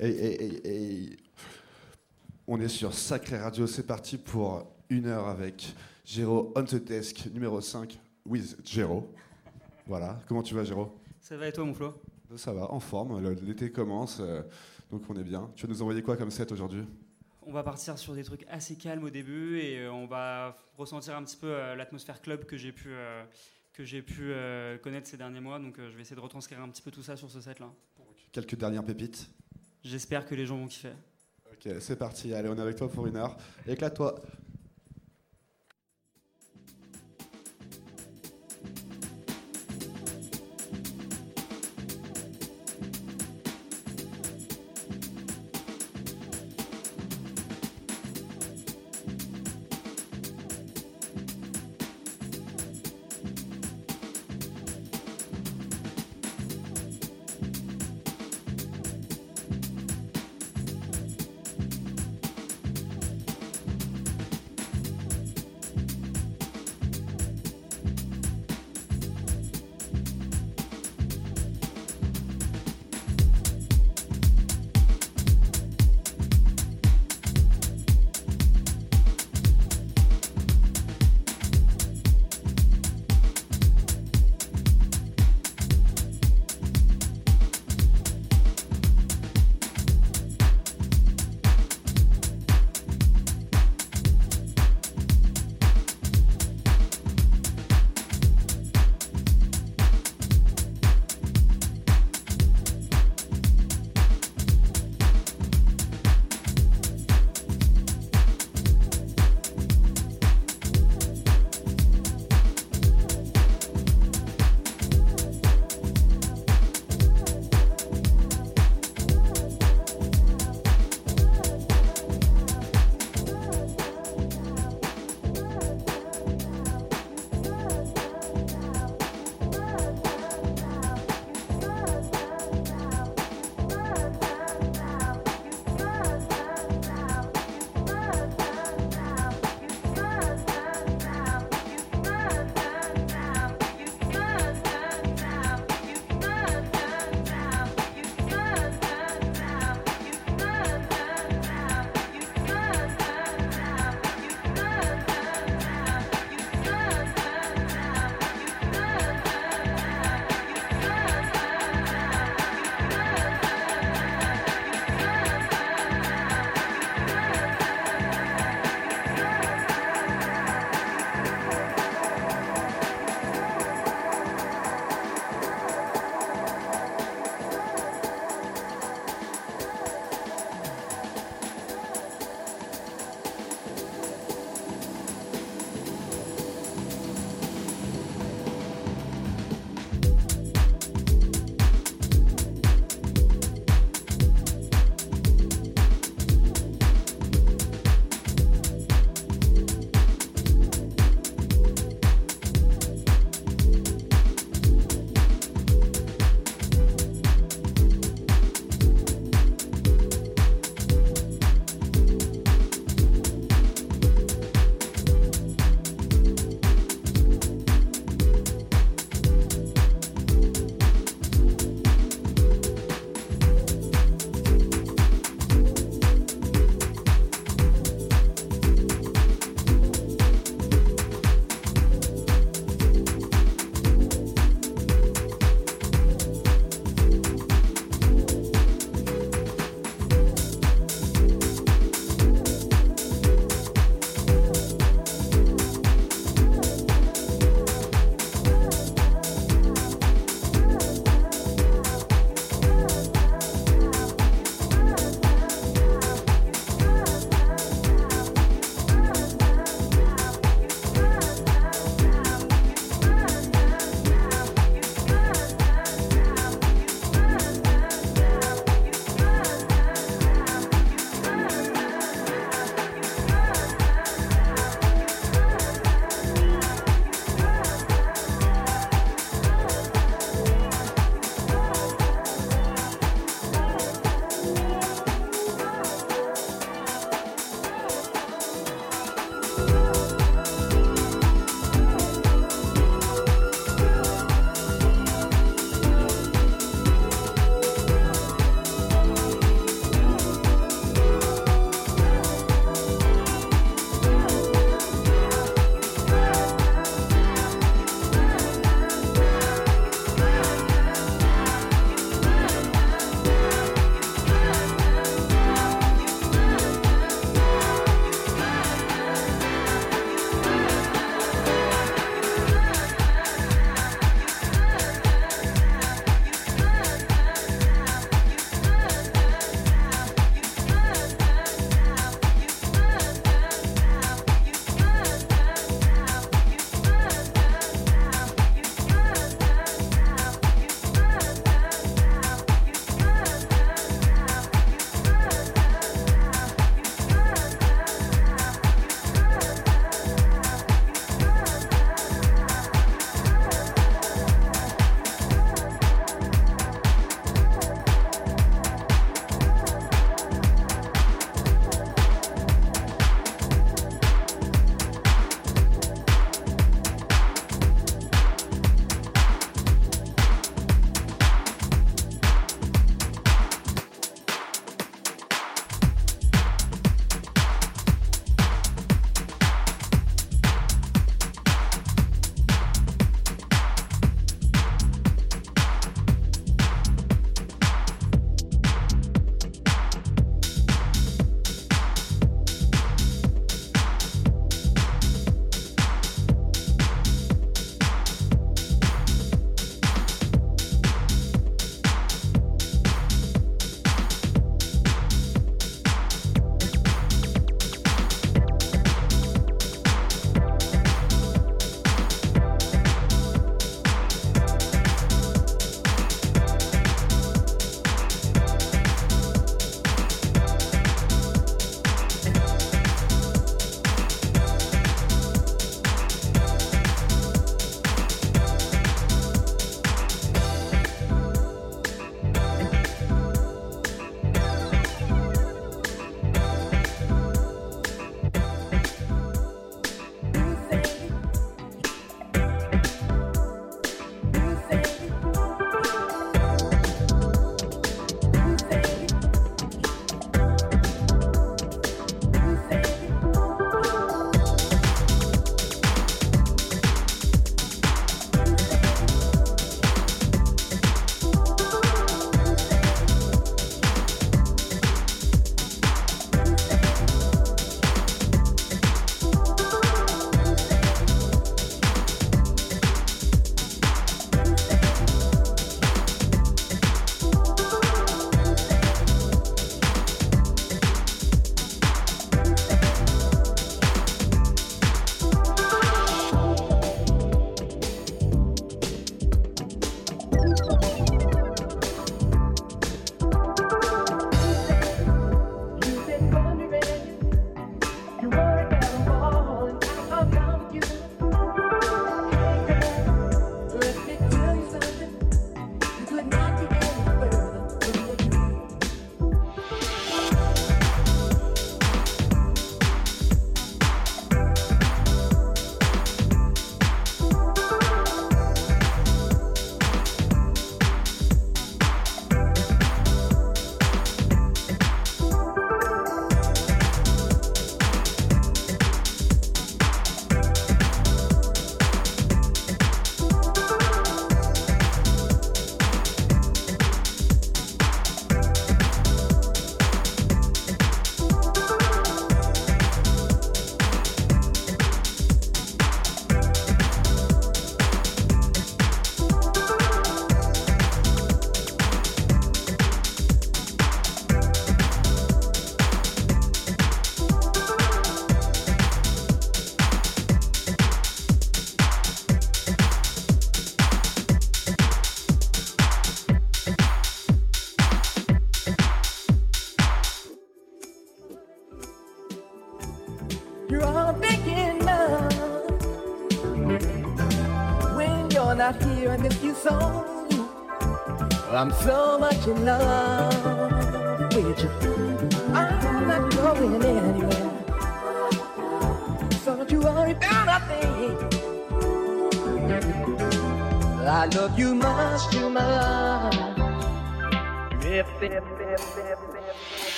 Et, et- et- et- on est sur Sacré Radio, c'est parti pour une heure avec Géro on the desk numéro 5 with Géro. Voilà, comment tu vas Géro Ça va et toi, mon Flo? Ça va, en forme, l'été commence, euh, donc on est bien. Tu vas nous envoyer quoi comme set aujourd'hui? On va partir sur des trucs assez calmes au début et euh, on va ressentir un petit peu euh, l'atmosphère club que j'ai pu, euh, que j'ai pu euh, connaître ces derniers mois. Donc je vais essayer de retranscrire un petit peu tout ça sur ce set-là. Quelques dernières pépites? J'espère que les gens vont kiffer. Ok, c'est parti, allez, on est avec toi pour une heure. Éclate-toi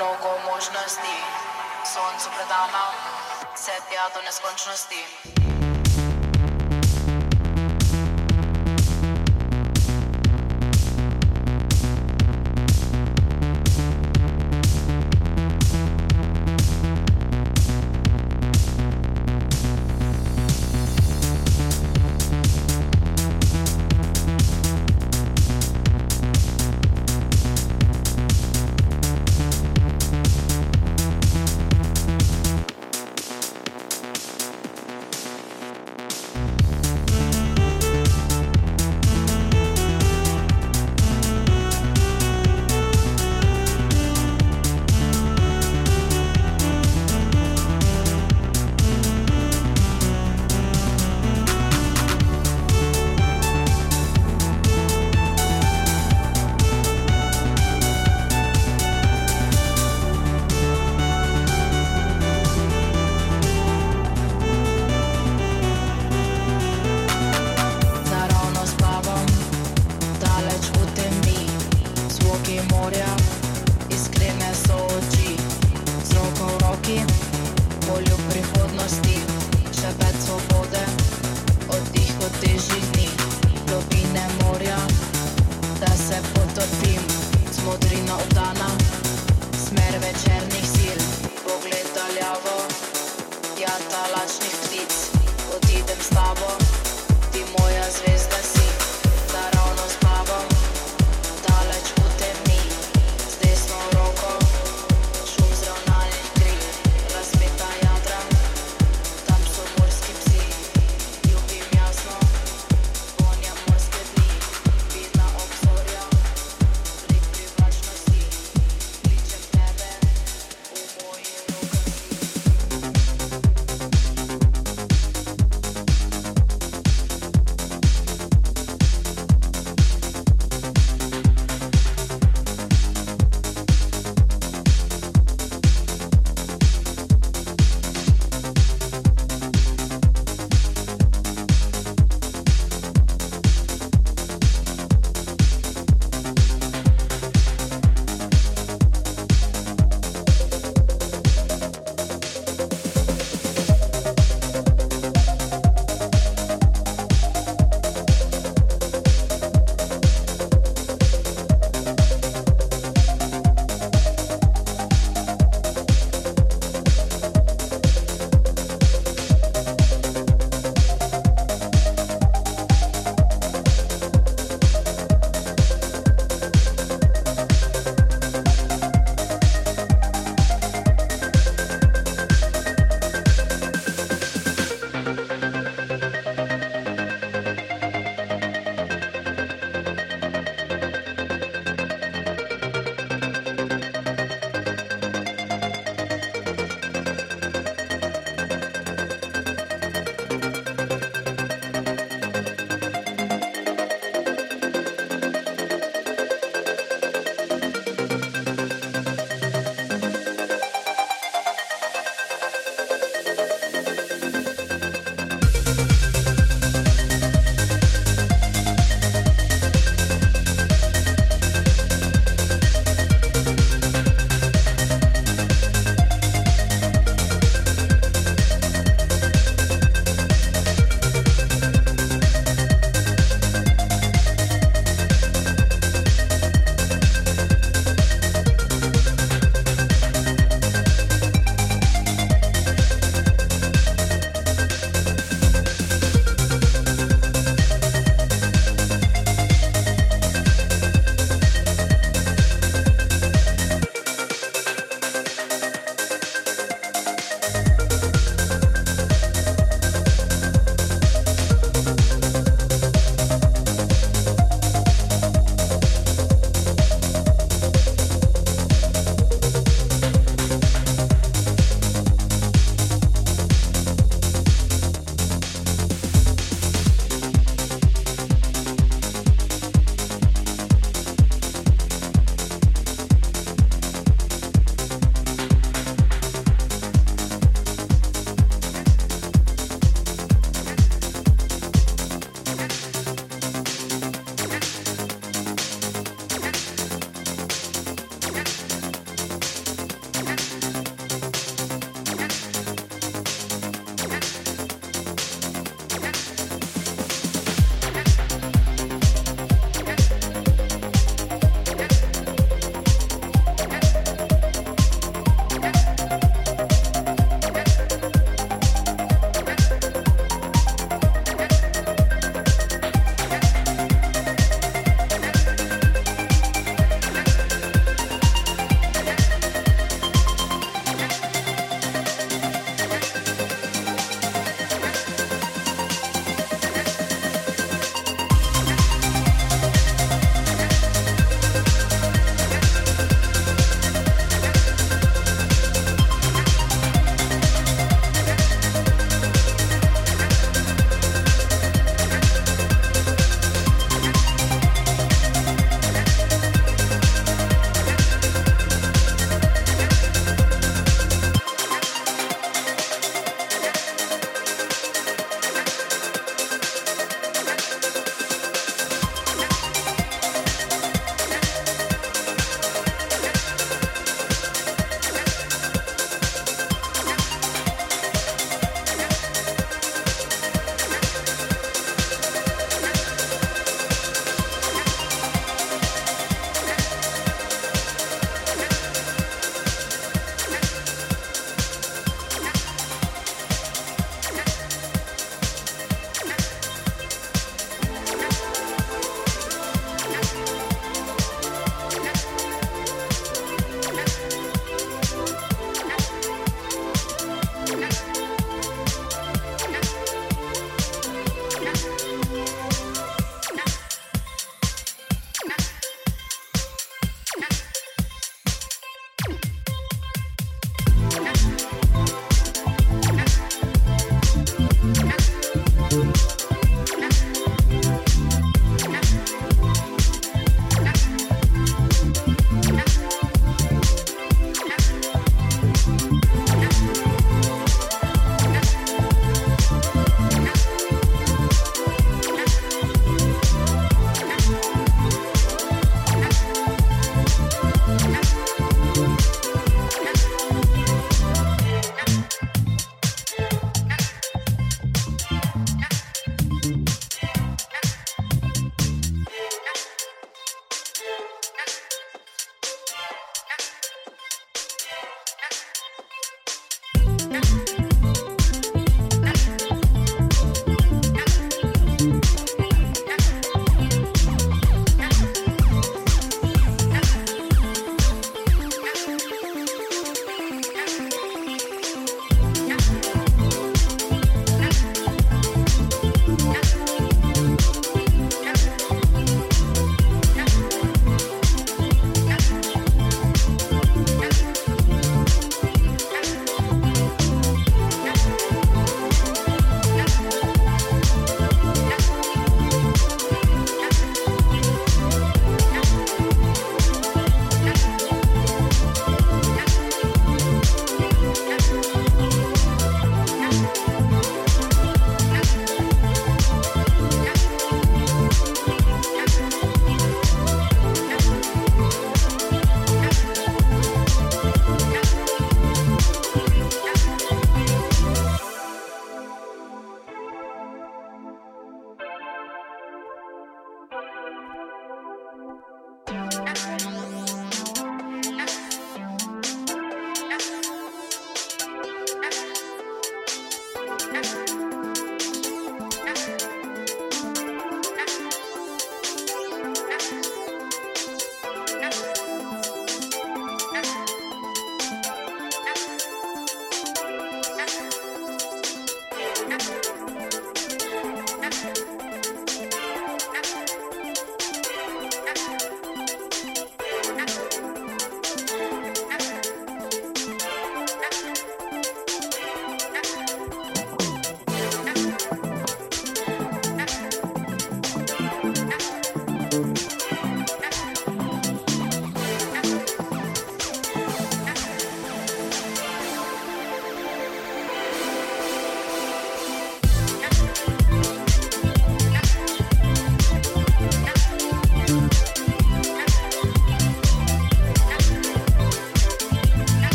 mnogo možnosti, soncu predana, vse tja do neskončnosti.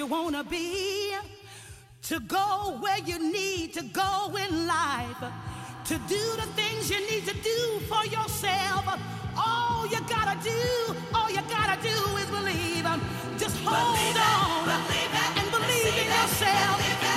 you want to be, to go where you need to go in life, to do the things you need to do for yourself. All you gotta do, all you gotta do is believe. Just hold believe on it, believe it, and believe in yourself. It, believe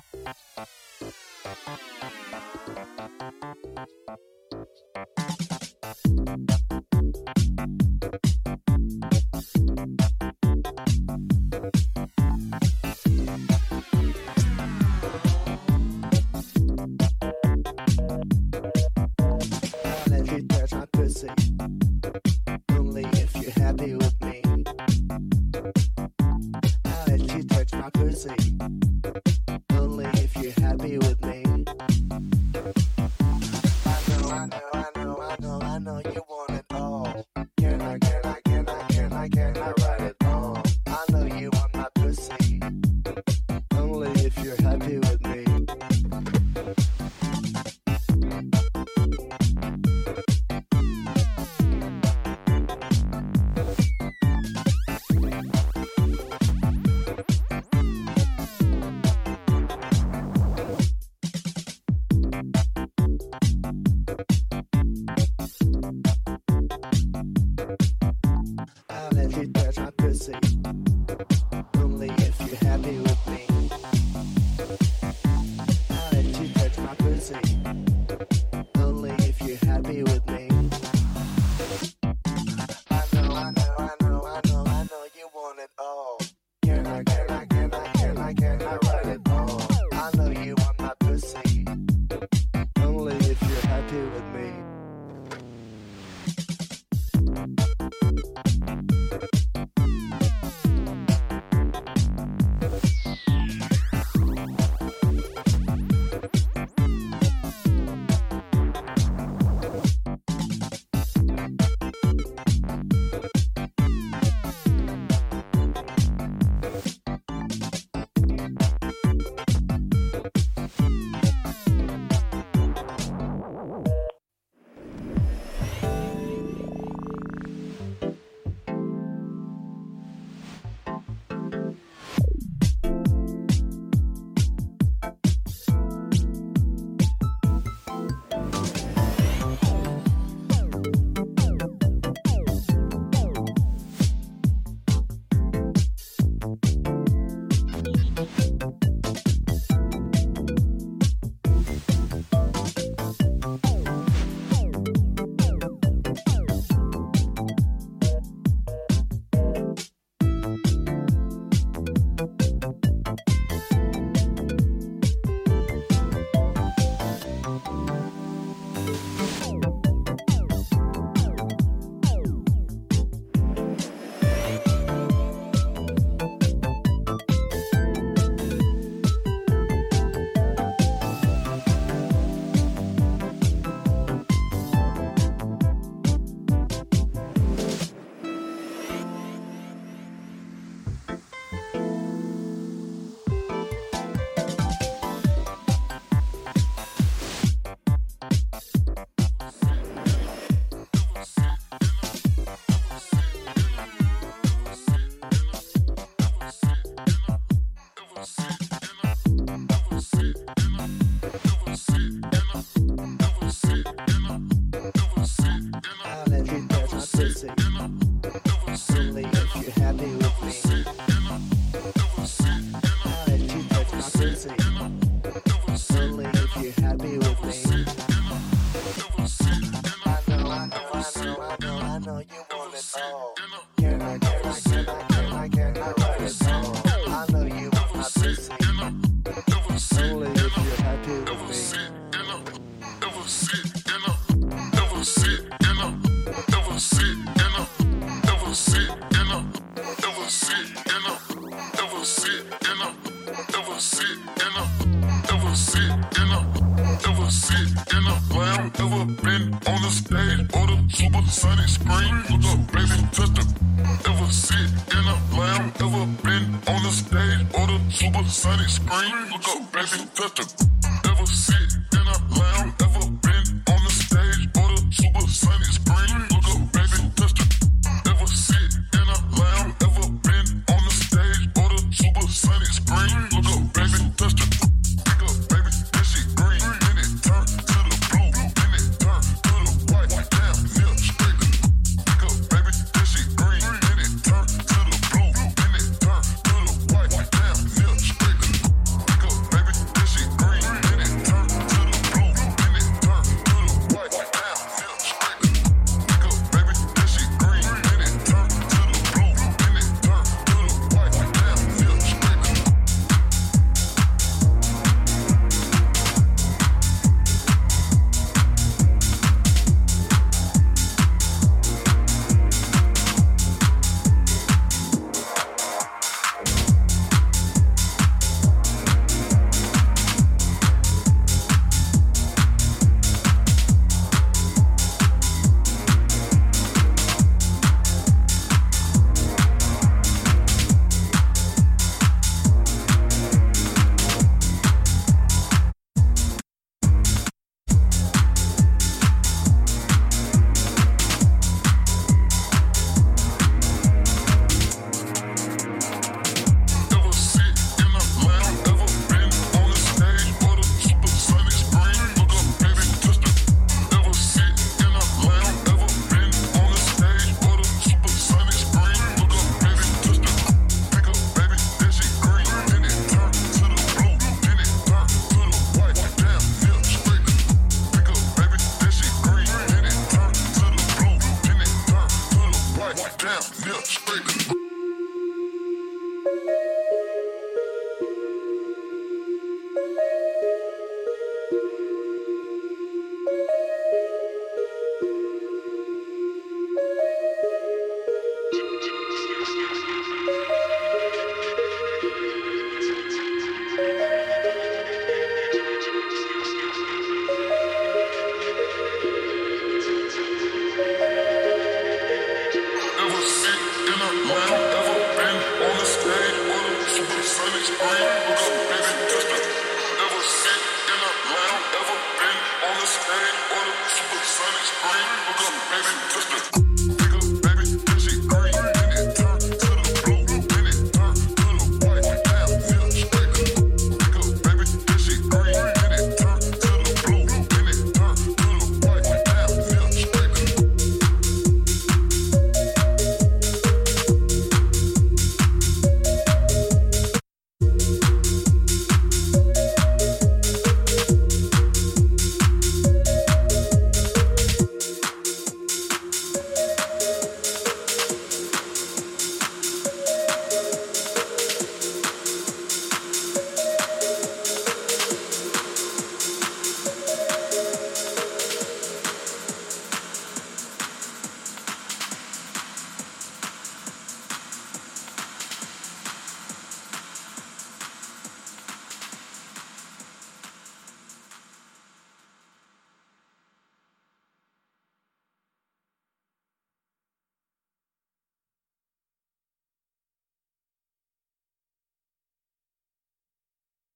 Thank you. Supersonic screen? Look up, baby, just a,